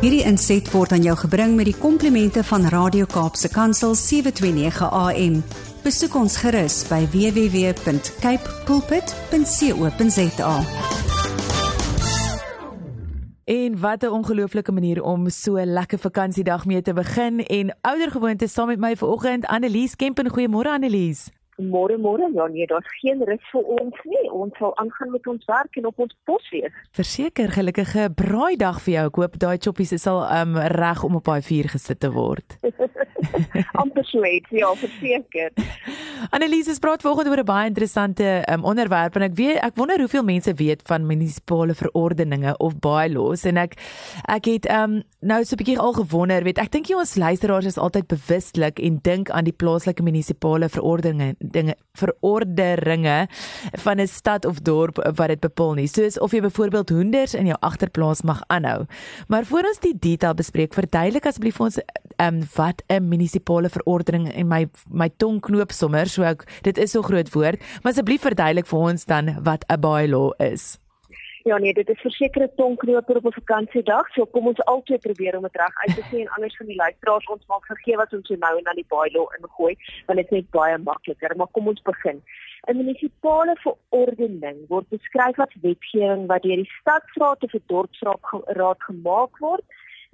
Hierdie inset word aan jou gebring met die komplimente van Radio Kaapse Kansel 729 AM. Besoek ons gerus by www.cape pulpit.co.za. En wat 'n ongelooflike manier om so 'n lekker vakansiedag mee te begin en oudergewoonte saam met my vanoggend Annelies Kempen. Goeiemôre Annelies. Môre môre ja nee, daar's geen rus vir ons nie. Ons sal aangaan met ons werk en op ons pos wees. Verseker gelukkige braaidag vir jou. Ek hoop daai choppies is al um, reg om op daai vuur gesit te word. amper sweet, ja, verseker. Annelies, ons praat vanoggend oor 'n baie interessante um, onderwerp en ek weet ek wonder hoeveel mense weet van munisipale verordeninge of bylaws en ek ek het um, nou so 'n bietjie al gewonder, weet ek dink jy ons luisteraars is altyd bewustelik en dink aan die plaaslike munisipale verordeninge dinge verordeninge van 'n stad of dorp wat dit bepaal nie. Soos of jy byvoorbeeld hoenders in jou agterplaas mag aanhou. Maar voor ons die detail bespreek, verduidelik asseblief vir ons um, wat 'n munisipale verordening en my my tong knoop sommer, so ek dit is so groot woord, maar asseblief verduidelik vir ons dan wat 'n bylaw is. Ja nee, dit is verseker 'n tongknoper op 'n vakansiedag, so kom ons altyd probeer om dit reg uit te sê en anders van die luisteraars ons maak vergeet wat ons nou en dan die bylaw ingooi, want dit is net baie makliker, maar kom ons begin. 'n Munisipale verordening word beskryf as wetgewing wat deur die stadsraad of die dorpsraad gemaak word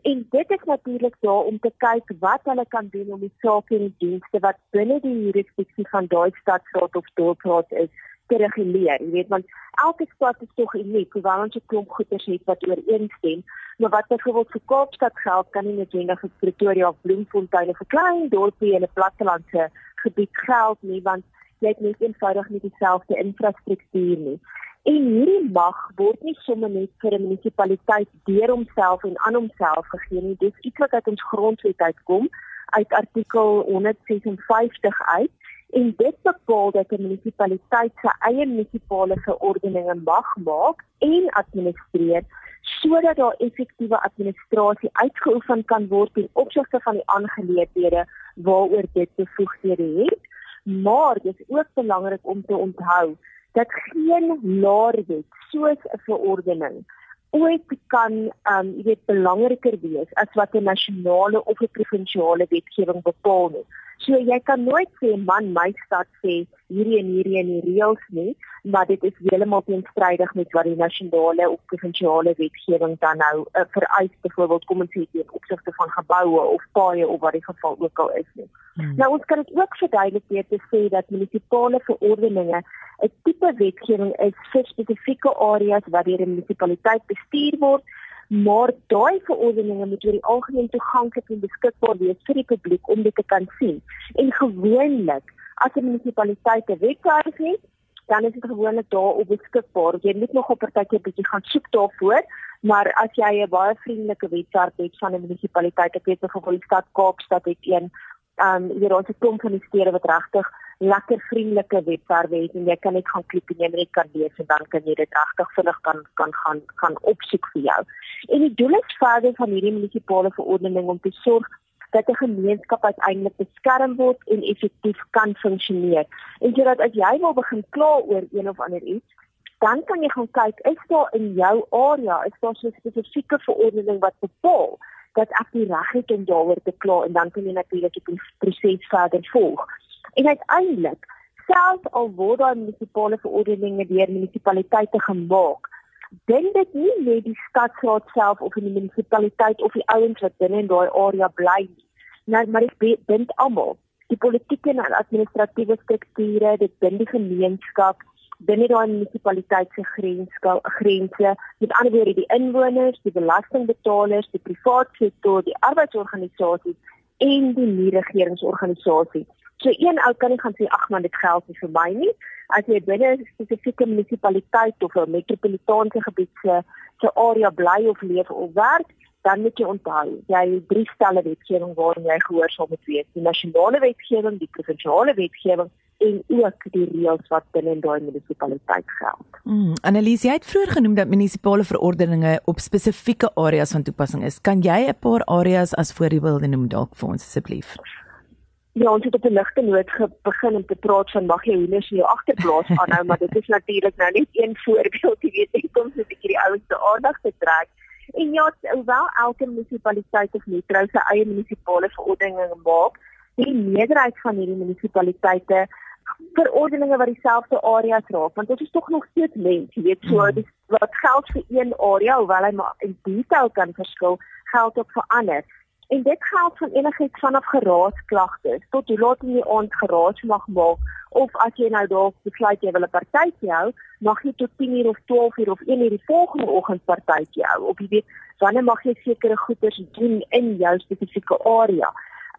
En dit is natuurlik daar om te kyk wat hulle kan doen om die sake en die dienste wat binne die jurisdiksie van daai stadsraad of dorpsraad is te reguleer. Jy weet want elke stad is tog uniek, hoewel ons 'n klomp goeders het wat ooreenstem, maar wat byvoorbeeld vir Kaapstad geld, kan nie noodwendig vir Pretoria of Bloemfontein of 'n klein dorpie in 'n plattelandse gebied geld nie, want jy het net eenvoudig nie dieselfde infrastruktuur nie. En hierdie mag word nie sommer net vir 'n munisipaliteit deur homself en aan homself gegee nie. Dis iets wat uit ons grondwet uitkom uit artikel 156 uit en dit bepaal dat 'n munisipaliteit sy eie munisipale verordeninge mag maak en administreer sodat daar effektiewe administrasie uitgeoefen kan word ten opsigte van die aangeleenthede waaroor dit bevoegdhede het. Maar dit is ook belangrik om te onthou dat geen laerwet soos 'n verordening ooit kan um jy weet belangriker wees as wat 'n nasionale of 'n provinsiale wetgewing bepaal nie. So jy kan nooit sê man my stad sê hierdie en hierdie en hierdie reëls nie, maar dit is heeltemal teenstrydig met wat die nasionale of provinsiale wetgewing dan nou uh, vereis byvoorbeeld kom ons sê teen opsigte van geboue of paaie of wat die geval ook al is nie. Hmm. Nou ons kan dit ook verduidelik deur te sê dat munisipale verordeninge 'n tipe wetgewing is vir spesifieke areas waar die munisipaliteit bestuur word maar daai verordeninge moet oor die algemeen toeganklik en beskikbaar wees vir die publiek om dit te kan sien. En gewoonlik, as 'n munisipaliteit 'n webwerf het, dan is dit gewoonlik daar op beskikbaar. Jy moet nog op 'n tydjie bietjie gaan soek daarvoor, maar as jy 'n baie vriendelike webwerf het van 'n munisipaliteit, ek weet byvoorbeeld die stad Kaapstad het een, ehm um, hier ons het kom van die stede wat regtig lekker vriendelike webwerwe het en jy kan net gaan klik en jy net kan lees en dan kan jy dit regtig vinnig kan kan gaan gaan opsoek vir jou. En die doel is verder van hierdie munisipale verordening om te sorg dat 'n gemeenskap uiteindelik beskerm word en effektief kan funksioneer. En sodat as jy wil begin kla oor een of ander iets, dan kan jy gaan kyk is daar in jou area is daar 'n spesifieke verordening wat bepaal dat ek die reg het om daaroor te kla en dan kan jy natuurlik die proses verder volg. En uiteindelik, selfs al word daar munisipale verordeninge deur munisipaliteite gemaak, dink dit nie net die stadsraad self of die munisipaliteit of die ouens wat binne in daai area bly nie. Nou, maar dit bind almal. Die politieke en administratiewe strukture, dit bind die gemeenskap binne daai munisipaliteit se grense, grense, met ander woorde die inwoners, die belastingbetalers, die private sektor, die arbeidsorganisasies en die nie-regeringsorganisasies. So een ou kan nie gaan sê ag man dit geld nie vir my nie. As jy binne 'n spesifieke munisipaliteit of 'n metropolitaanse gebied se se area bly of leef of werk, dan moet jy onthou, jy het drie stelle wetgewing waarin jy gehoorsaam moet wees. Die nasionale wetgewing, die provinsiale wetgewing en ook die reëls wat binne in daai munisipaliteit geld. Mm, Annelies, jy het vroeër genoem dat munisipale verordeninge op spesifieke areas van toepassing is. Kan jy 'n paar areas as voorbeelde noem dalk vir ons asseblief? Ja, ons het op 'n ligte noot begin om te praat van mag jy hoenders in jou agterplaas aanhou, maar dit is natuurlik nou net een voorbeeld, jy weet, ek kom so 'n bietjie die ouens se aandag te trek. en ja, hoewel elke munisipaliteit of metro sy eie munisipale verordeninge maak, die meerderheid van hierdie munisipaliteite verordeninge wat dieselfde areas raak, want dit is tog nog steeds mens, jy weet, so mm. dis wat geld vir een area, hoewel hy maar in detail kan verskil, geld ook vir ander. En dit geld van enigiets vanaf geraasklagtes tot hoe laat jy ons geraas mag maak of as jy nou dalk besluit jy wil 'n partytjie hou, mag jy tot 10:00 of 12:00 of 1:00 die volgende oggend partytjie hou. Of jy weet, wanneer mag jy sekere goeders doen in jou spesifieke area?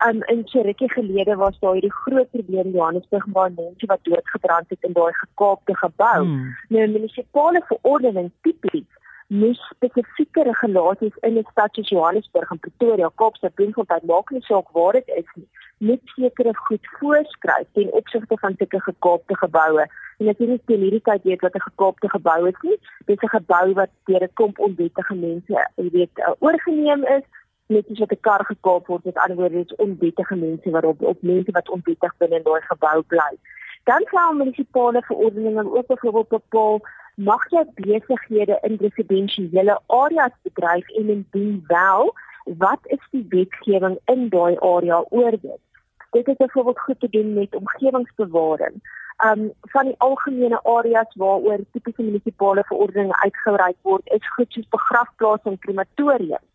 Um in Cherokee gelede was daar hierdie groot probleem in Johannesburg waar mense wat doodgebrand het in daai gekaapte gebou. Hmm. Nou munisipale verordening tipies moes spesifieke regulasies in 'n stad soos Johannesburg en Pretoria, Kaapstad, Bloemfontein maak nie saak waar dit is nie, net sekere goed voorskryf ten opsigte van sulke gekaapte geboue. En as jy nie teen hierdie tyd weet wat 'n gekaapte gebou is nie, dis 'n gebou wat deur 'n klomp onwettige mense, jy weet, uh, oorgeneem is net wat 'n kar gekaap word met ander woorde is onwettige mense wat op op mense wat onwettig binne in daai gebou bly. Dan sal munisipale verordeninge ook byvoorbeeld bepaal mag jy besighede in residensiële areas bedryf en indien wel, wat is die wetgewing in daai area oor dit? Dit is byvoorbeeld goed te doen met omgewingsbewaring. Um van die algemene areas waaroor tipiese munisipale verordeninge uitgereik word, is goed soos begrafplaas en krematoriums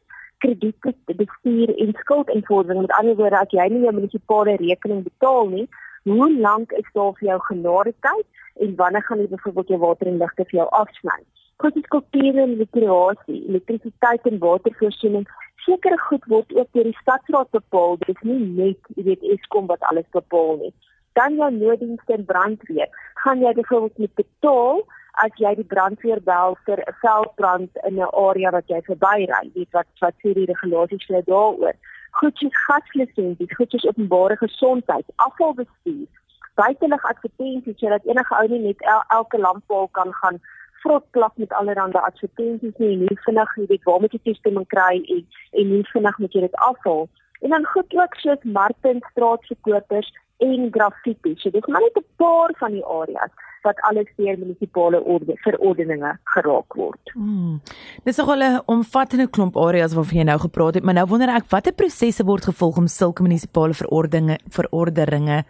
kredietbestuur en skuldinvordering. Met ander woorde, as jy nie jou munisipale rekening betaal nie, hoe lank is daar vir jou genade tyd en wanneer gaan jy byvoorbeeld jou water en ligte vir jou afsny? Kosies kultuur en rekreasie, elektrisiteit en watervoorsiening, sekere goed word ook deur die stadsraad bepaal. Dit is nie net, jy weet, Eskom wat alles bepaal nie. Dan jou nooddienste en brandweer, gaan jy byvoorbeeld met betaal as jy die brandweer bel vir 'n veldbrand in 'n area wat jy verbyry, weet wat wat sê die regulasies vir daaroor. Goed soos gaslisensies, goed soos openbare gesondheid, afvalbestuur, buitelug advertensies sodat enige ou nie net el, elke lamppaal kan gaan vrot plak met allerlei advertensies nie, nie vinnig weet waar moet jy toestemming kry en en nie vinnig moet jy dit afhaal. En dan goed ook soos markte, straatverkopers en graffiti. So dis maar net 'n paar van die areas wat alles deur munisipale orde verordeninge geraak word. Hmm. Dis nog 'n omvattende klomp areas waarvan jy nou gepraat het, maar nou wonder ek watter prosesse word gevolg om sulke munisipale verordeninge verordeninge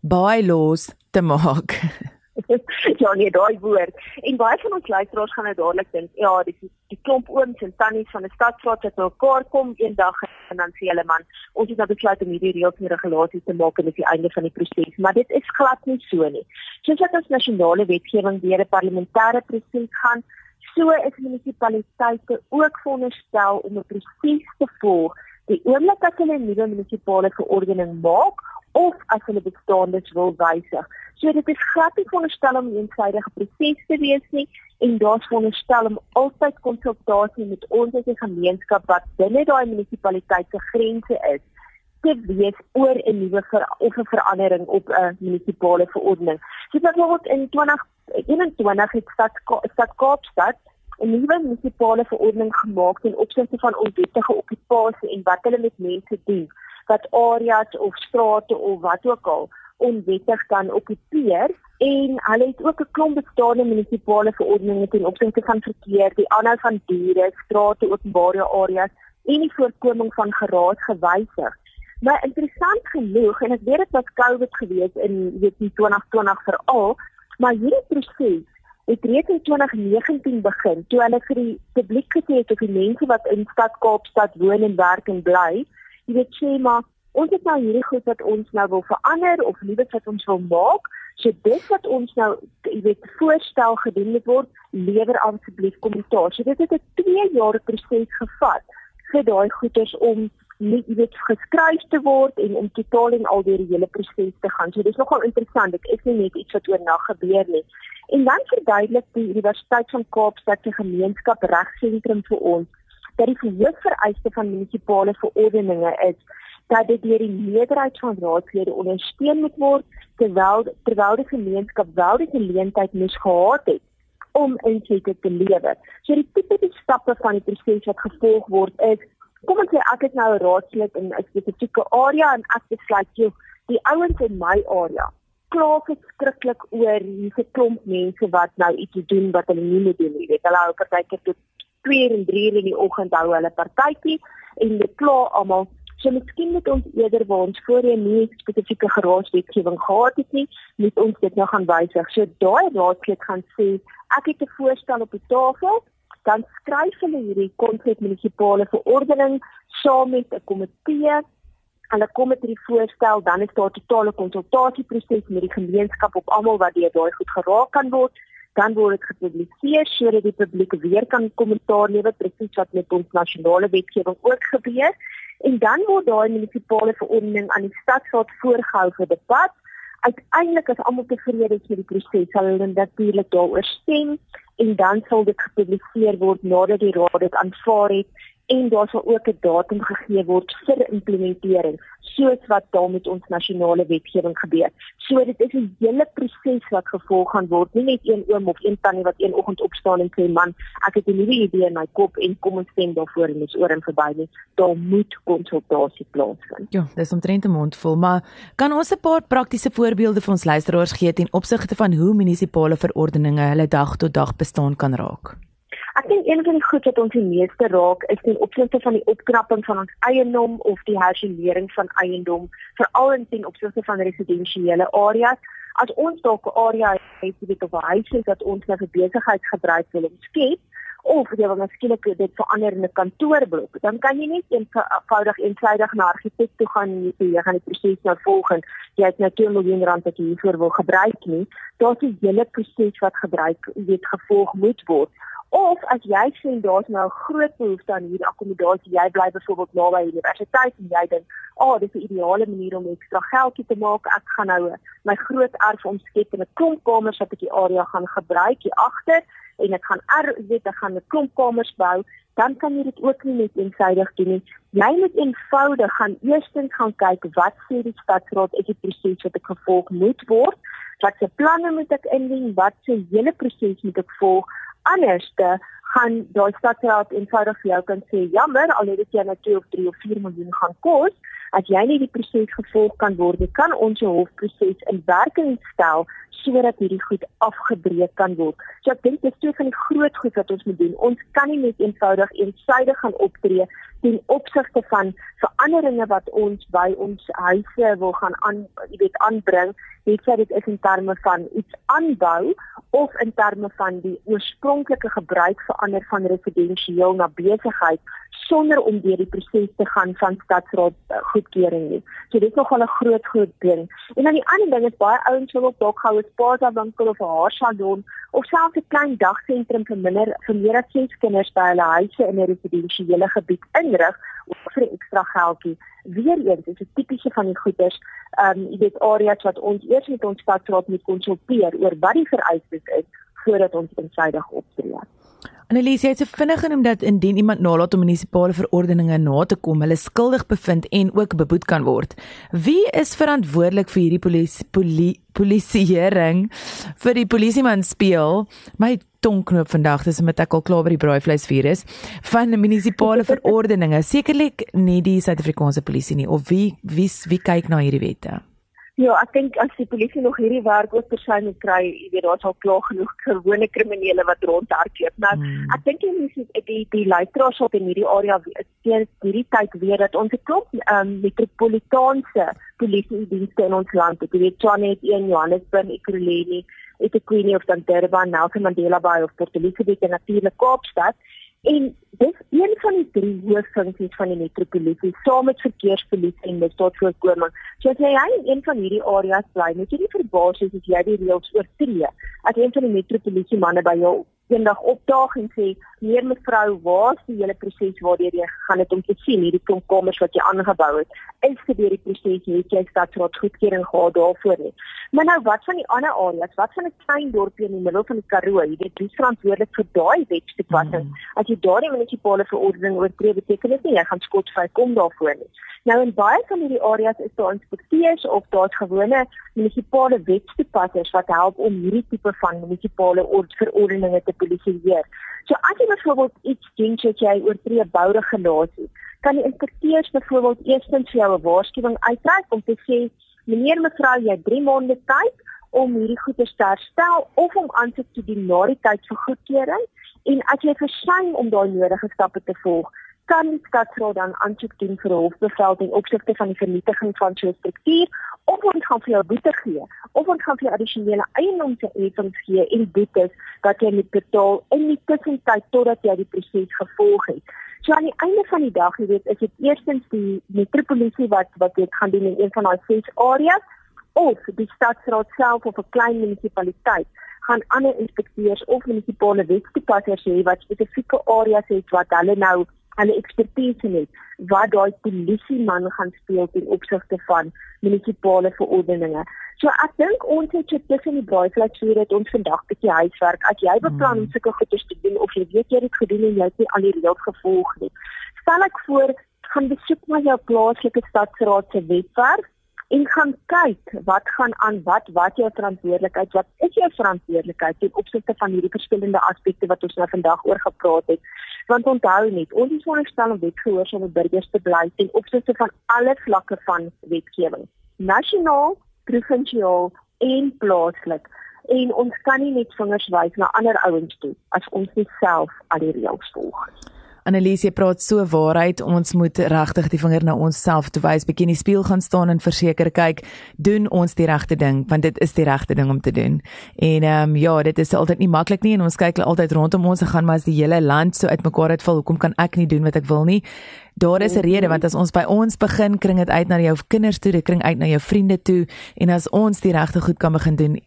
bylaws te maak. ja nee, daai woord. En baie van ons luisteraars gaan nou dadelik dink, ja, dis die, die klomp ooms en tannies van 'n stadsraad wat mekaar kom eendag en dan sê hulle man, ons het nou besluit om hierdie reëls en regulasies te maak en dit is die einde van die proses, maar dit is glad nie so nie. Soos wat ons nasionale wetgewing deur 'n parlementêre proses gaan, so is munisipaliteite ook veronderstel om 'n proses te volg die oomblik as hulle 'n nuwe munisipale verordening maak of as hulle bestaandes wil wysig. So dit is glad nie veronderstel om 'n eensidedige proses te wees nie en daar's veronderstel om altyd konsultasie met ons as 'n gemeenskap wat binne daai munisipaliteit se grense is te wees oor 'n nuwe of 'n verandering op 'n munisipale verordening. So byvoorbeeld in 2021 het stad stad Kaapstad 'n nuwe munisipale verordening gemaak ten opsigte van onwettige okkupasie en wat hulle met mense doen wat areas of strate of wat ook al onwettig kan okkupeer en hulle het ook 'n klomp bestaande munisipale verordeninge ten opsigte van verkeer, die aanhou van diere, strate, openbare areas en die voorkoming van geraas gewysig. Maar interessant genoeg en ek weet dit was COVID gewees in weet nie 2020 veral, maar hierdie proses het reeds in 2019 begin toe hulle vir die publiek gesê het of die mense wat in stad Kaapstad woon en werk en bly, jy weet sê maar ons het nou hierdie goed wat ons nou wil verander of nuwe wat ons wil maak. So dit wat ons nou jy weet voorstel gedoen moet word, lewer asseblief kommentaar. So dit het 'n 2 jaar proses gevat vir daai goeders om nie jy weet geskryf te word en om totaal en al deur die hele proses te gaan. So dis nogal interessant. Dit is nie net iets wat oornag gebeur nie. En dan verduidelik die Universiteit van Kaapstad se gemeenskap regsentrum vir ons dat die hoofvereiste van munisipale verordeninge is dat dit deur die meerderheid van raadslede ondersteun moet word terwyl terwyl die gemeenskap wel die geleentheid moes gehad het om insette te lewer. So die tipe stappe van die proses wat gevolg word is kom ons sê ek het nou 'n raadslid in 'n spesifieke area en ek besluit jy die ouens in my area kla verskriklik oor hierdie klomp mense wat nou iets doen wat hulle nie moet doen nie. Weet hulle hou partykeer tot 2 en 3 in die oggend hou hulle partytjie en dit kla almal So miskien moet ons eerder waar ons voorheen nie spesifieke geraaswetgewing gehad het nie, moet ons dit nou gaan wysig. So daai raadslid gaan sê, ek het 'n voorstel op die tafel, dan skryf hulle hierdie konsep munisipale verordening saam met 'n komitee. Hulle kom met hierdie voorstel, dan is daar totale konsultasieproses met die gemeenskap op almal wat deur daai goed geraak kan word dan word dit gepubliseer sodat die publiek weer kan kommentaar lewer presies wat met ons nasionale wetgewing ook gebeur en dan word daai munisipale verordening aan die stadsraad voorgehou vir debat. Uiteindelik as almal tevrede is met die proses, sal hulle natuurlik daaroor stem en dan sal dit gepubliseer word nadat die raad dit aanvaar het en daar sal ook 'n datum gegee word vir implementering soos wat daar met ons nasionale wetgewing gebeur. So dit is 'n hele proses wat gevolg gaan word, nie net een oom of een tannie wat een oggend opstaan en sê man, ek het 'n nuwe idee in my kop en kom ons stem daarvoor en dis oor en verby nie. Daar moet konsultasie plaasvind. Ja, dis omtrent 'n mond vol, maar kan ons 'n paar praktiese voorbeelde vir ons luisteraars gee ten opsigte van hoe munisipale verordeninge hulle dag tot dag bestaan kan raak? Ek dink een van die goed wat ons die meeste raak is ten opsigte van die opknapping van ons eiendom of die hersienering van eiendom, veral in ten opsigte van residensiële areas. As ons dalk 'n area het wat op 'n huis is wat ons nou vir besigheid gebruik wil skep, of jy wil miskien dit verander in 'n kantoorblok, dan kan jy net eenvoudig eensydig na argitek toe gaan en jy sê jy gaan die proses nou volg en jy het nou 2 miljoen rand wat jy hiervoor wil gebruik nie. Daar's 'n hele proses wat gebruik, jy weet gevolg moet word. Of as jy sien daar's nou 'n groot behoefte aan hierdie akkommodasie, jy bly byvoorbeeld naby die universiteit en jy dink, "Ag, oh, dis 'n ideale manier om ekstra geldjie te maak. Ek gaan nou my groot erf omskep in 'n klomp kamers wat ek die area gaan gebruik hier agter en ek gaan er, weet ek gaan 'n klomp kamers bou." Dan kan jy dit ook nie net eensydig doen nie. Jy moet eenvoudig gaan eerstens gaan kyk wat sê die stadsraad is die proses wat ek gevolg moet word. Wat se planne moet ek indien? Wat se hele proses moet ek volg? Anderste gaan daai stadsraad eenvoudig vir jou kan sê jammer al het dit jou net 2 of 3 of 4 miljoen gaan kos as jy nie die proses gevolg kan word nie kan ons jou hofproses in werking stel sodat hierdie goed afgebreek kan word. So ek dink dis twee van die groot goed wat ons moet doen. Ons kan nie net eenvoudig eensydig gaan optree ten opsigte van veranderinge wat ons by ons huise wil gaan aan, jy weet, aanbring het sy dit is in terme van iets aanbou of in terme van die oorspronklike gebruik verander van residensieel na besigheid sonder om deur die proses te gaan van stadsraad uh, goedkeuring nie. So dit is nogal 'n groot groot ding. En dan die ander ding is baie ouens wil ook dalk gou 'n spaza winkel of 'n haarsalon of selfs 'n klein dagsentrum vir minder vir meer as 6 kinders by hulle huise in 'n residensiële gebied inrig vir ekstra geldjie. Weereens is dit tipiese van die goeders, ehm um, jy weet areas wat ons eers met ons stadsraad moet konsulteer oor wat die vereistes is voordat ons insydig optree. Annelies, jy het se vinnig genoem dat indien iemand nalat om munisipale verordeninge na te kom, hulle skuldig bevind en ook beboet kan word. Wie is verantwoordelik vir hierdie polisie poli, polisieering vir die polisieman speel? My tongknoop vandag, dis omdat ek al klaar by die braaivleisvuur is van munisipale verordeninge. Sekerlik nie die Suid-Afrikaanse polisie nie of wie wie wie kyk na hierdie wette? Ja, ek dink as die polisie nog hierdie werk oor persoon moet kry, jy weet daar's al klaar genoeg gewone kriminele wat rondhardloop. Nou, hmm. ek dink jy moet die die, die luisteraars op in hierdie area steeds hierdie tyd weer dat ons 'n klop um, metropolitaanse polisie dienste in ons land het. Jy weet Tshwane het een Johannesburg, Ekurhuleni, eThekwini of dan Durban, Nelson Mandela Bay of Port Elizabeth en natuurlik Kaapstad. En dis een van die drie hooffunksies van die metropolisie, saam met verkeerspolisie en misdaadvoorkoming. So as jy in een van hierdie areas bly, moet jy nie verbaas wees as jy die reëls oortree. As een van die metropolisie manne by jou eendag opdaag en sê meer mevrou waar is die hele proses waardeur jy gegaan het om te sien hierdie klomp kamers wat jy aangebou het is dit deur die proses het jy stadsraad goedkeuring gehad daarvoor nie. Maar nou wat van die ander areas? Wat van 'n klein dorpie in die middel van die Karoo? Jy weet wie verantwoordelik vir daai wetstoepassing. Mm. as jy daardie munisipale verordening oortree beteken dit nie jy gaan skotvry kom daarvoor nie. Nou in baie van hierdie areas is daar inspekteurs of daar's gewone munisipale wetstoepassers wat help om hierdie tipe van munisipale verordeninge te polisieer. So as jy byvoorbeeld iets doen wat jy oortree bouregulasie, kan die inspekteurs byvoorbeeld eerstens vir jou 'n waarskuwing uitreik om te sê meneer mevrou jy het 3 maande tyd om hierdie goeder te herstel of om aansoek te doen na die tyd vir goedkeuring En as jy versuim om daai nodige stappe te volg, kan die stadsraad dan aansoek doen vir hofbevel ten opsigte van die vernietiging van so 'n struktuur of ons gaan vir jou boete gee of ons gaan vir addisionele eiendomsheffings gee en boetes wat jy moet betaal in die tussentyd totdat jy die proses gevolg het. So aan die einde van die dag, jy weet, is dit eerstens die metropolisie wat wat dit gaan doen in een van daai ses areas of die stadsraad self of 'n klein munisipaliteit gaan ander inspekteurs of munisipale wetstoepassers hê wat spesifieke areas het wat hulle nou hulle ekspertise het wat daai polisie man gaan speel ten opsigte van munisipale verordeninge. So ek dink ons het so tussen die braaivleis hier dat ons vandag 'n bietjie huiswerk. As jy beplan om hmm. sulke goeie te doen of jy weet jy het dit gedoen en jy het nie al die reëls gevolg nie. Stel ek voor gaan besoek na jou plaaslike stadsraad se webwerf en gaan kyk wat gaan aan wat wat jou verantwoordelikheid wat is jou verantwoordelikheid ten opsigte van hierdie verskillende aspekte wat ons nou vandag oor gepraat het. Want onthou net ons is veronderstel om wetgehoorsame burgers te bly ten opsigte van alle vlakke van wetgewing. Nasionaal provinsiaal en plaaslik. En ons kan nie net vingers wys na ander ouens toe as ons nie self al die reëls volg nie Anneliese praat so waarheid. Ons moet regtig die vinger na onsself wys, bietjie in die spieël gaan staan en verseker kyk, doen ons die regte ding, want dit is die regte ding om te doen. En ehm um, ja, dit is altyd nie maklik nie en ons kyk altyd rondom ons en gaan maar as die hele land so uitmekaar uitval, hoekom kan ek nie doen wat ek wil nie? Daar is 'n rede want as ons by ons begin, kring dit uit na jou kinders toe, dit kring uit na jou vriende toe en as ons die regte goed kan begin doen,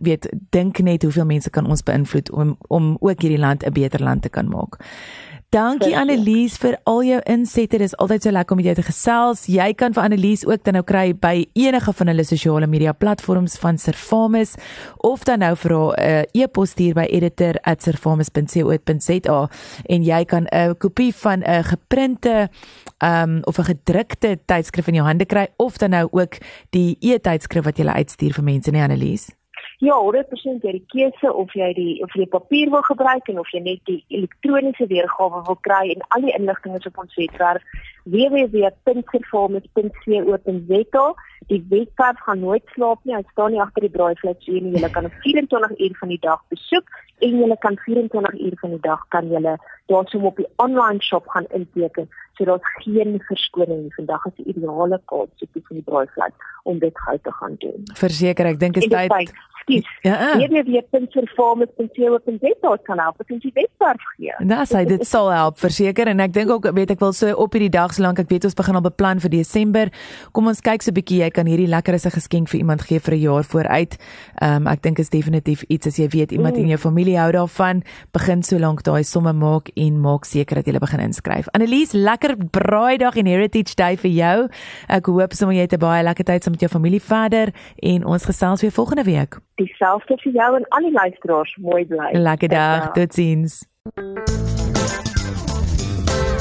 weet dink net hoeveel mense kan ons beïnvloed om om ook hierdie land 'n beter land te kan maak. Dankie Annelies vir al jou insette. Dit is altyd so lekker om met jou te gesels. Jy kan vir Annelies ook dan nou kry by enige van hulle sosiale media platforms van Servamus of dan nou vir haar 'n uh, e-pos stuur by editor@servamus.co.za en jy kan 'n kopie van 'n geprinte um of 'n gedrukte tydskrif in jou hande kry of dan nou ook die e-tydskrif wat jy uitstuur vir mense, nee Annelies. Ja, 100% jy die keuse of jy die of jy papier wil gebruik en of jy net die elektroniese weergawe wil kry en al die inligting is op ons webwerf www.performance.co.za. Die webwerf gaan nooit slaap nie. Hy staan nie agter die braaivleis hier nie. Jy kan 24 uur van die dag besoek en jy kan 24 uur van die dag kan jy daarsoom op die online shop gaan inteken. So daar's geen verskoning nie. Vandag is die ideale kans op die braaivleis om dit gou te gaan doen. Verseker, ek dink dit is tyd skies. Ja. www.performance.co.za kan help om die webwerf gee. Nou, sy dit sal help verseker en ek dink ook weet ek wil so op hierdie dag solank ek weet ons begin al beplan vir Desember. Kom ons kyk so 'n bietjie jy kan hierdie lekker as 'n geskenk vir iemand gee vir 'n jaar vooruit. Ehm um, ek dink is definitief iets as jy weet iemand mm. in jou familie hou daarvan, begin so lank daai somme maak en maak seker dat jy begin inskryf. Annelies, lekker braaidag en Heritage Day vir jou. Ek hoop sommer jy het 'n baie lekker tyd saam met jou familie verder en ons gesels weer volgende week dieselfde vir jou en al die luisteraars. Mooi bly. Lekker dag. Totsiens.